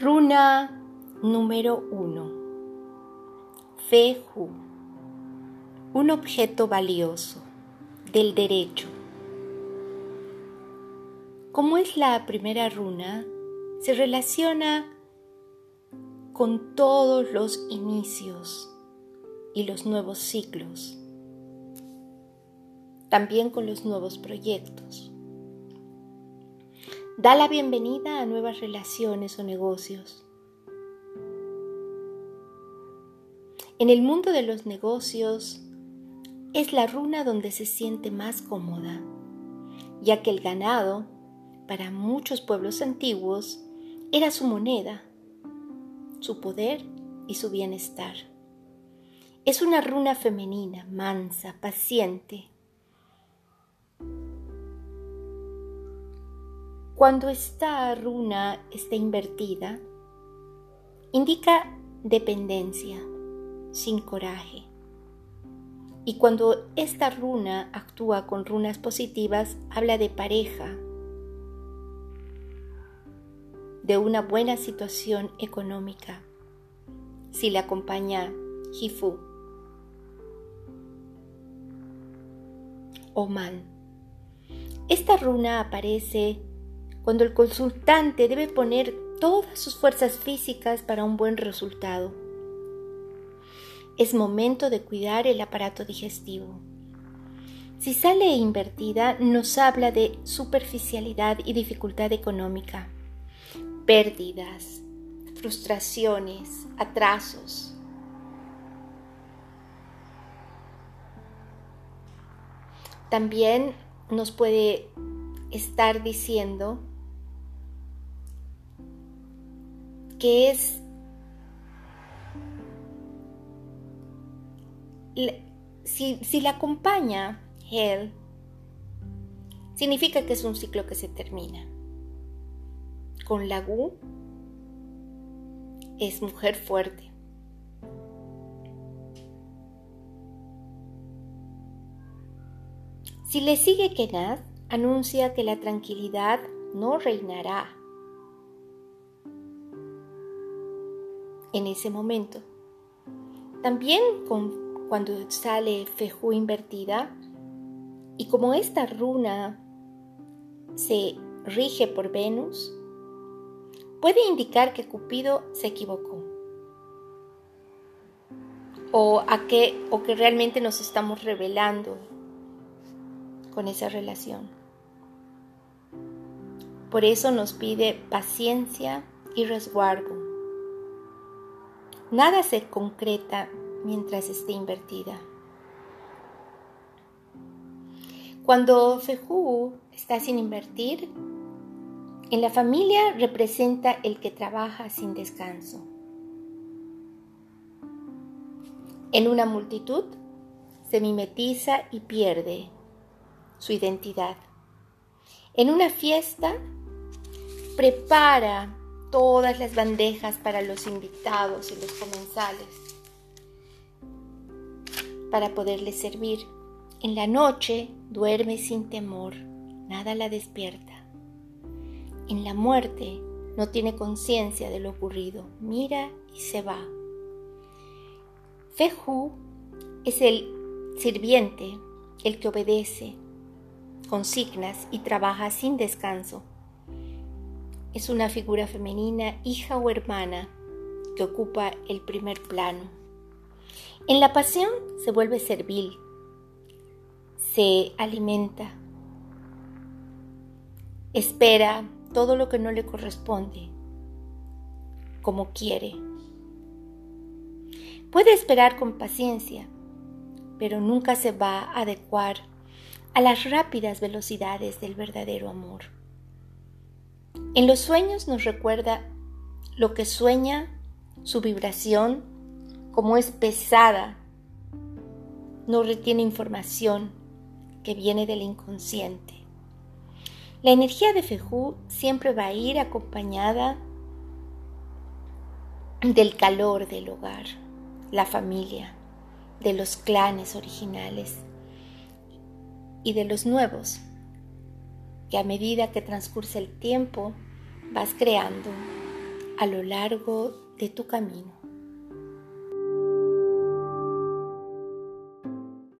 Runa número 1. Feju. Un objeto valioso del derecho. Como es la primera runa, se relaciona con todos los inicios y los nuevos ciclos, también con los nuevos proyectos. Da la bienvenida a nuevas relaciones o negocios. En el mundo de los negocios es la runa donde se siente más cómoda, ya que el ganado, para muchos pueblos antiguos, era su moneda, su poder y su bienestar. Es una runa femenina, mansa, paciente, Cuando esta runa está invertida, indica dependencia, sin coraje. Y cuando esta runa actúa con runas positivas, habla de pareja, de una buena situación económica, si le acompaña Hifu o Man. Esta runa aparece cuando el consultante debe poner todas sus fuerzas físicas para un buen resultado. Es momento de cuidar el aparato digestivo. Si sale invertida, nos habla de superficialidad y dificultad económica, pérdidas, frustraciones, atrasos. También nos puede estar diciendo que es si, si la acompaña él, significa que es un ciclo que se termina. Con la Gu es mujer fuerte. Si le sigue Kenad, anuncia que la tranquilidad no reinará en ese momento. También cuando sale Feju invertida, y como esta runa se rige por Venus, puede indicar que Cupido se equivocó. O, a o que realmente nos estamos revelando con esa relación. Por eso nos pide paciencia y resguardo Nada se concreta mientras esté invertida. Cuando Fehu está sin invertir, en la familia representa el que trabaja sin descanso. En una multitud se mimetiza y pierde su identidad. En una fiesta prepara todas las bandejas para los invitados y los comensales para poderles servir. En la noche duerme sin temor, nada la despierta. En la muerte no tiene conciencia de lo ocurrido, mira y se va. Fehu es el sirviente, el que obedece, consignas y trabaja sin descanso es una figura femenina, hija o hermana, que ocupa el primer plano. En la pasión se vuelve servil, se alimenta, espera todo lo que no le corresponde, como quiere. Puede esperar con paciencia, pero nunca se va a adecuar a las rápidas velocidades del verdadero amor. En los sueños nos recuerda lo que sueña, su vibración, como es pesada, no retiene información que viene del inconsciente. La energía de Fejú siempre va a ir acompañada del calor del hogar, la familia, de los clanes originales y de los nuevos que a medida que transcurre el tiempo vas creando a lo largo de tu camino.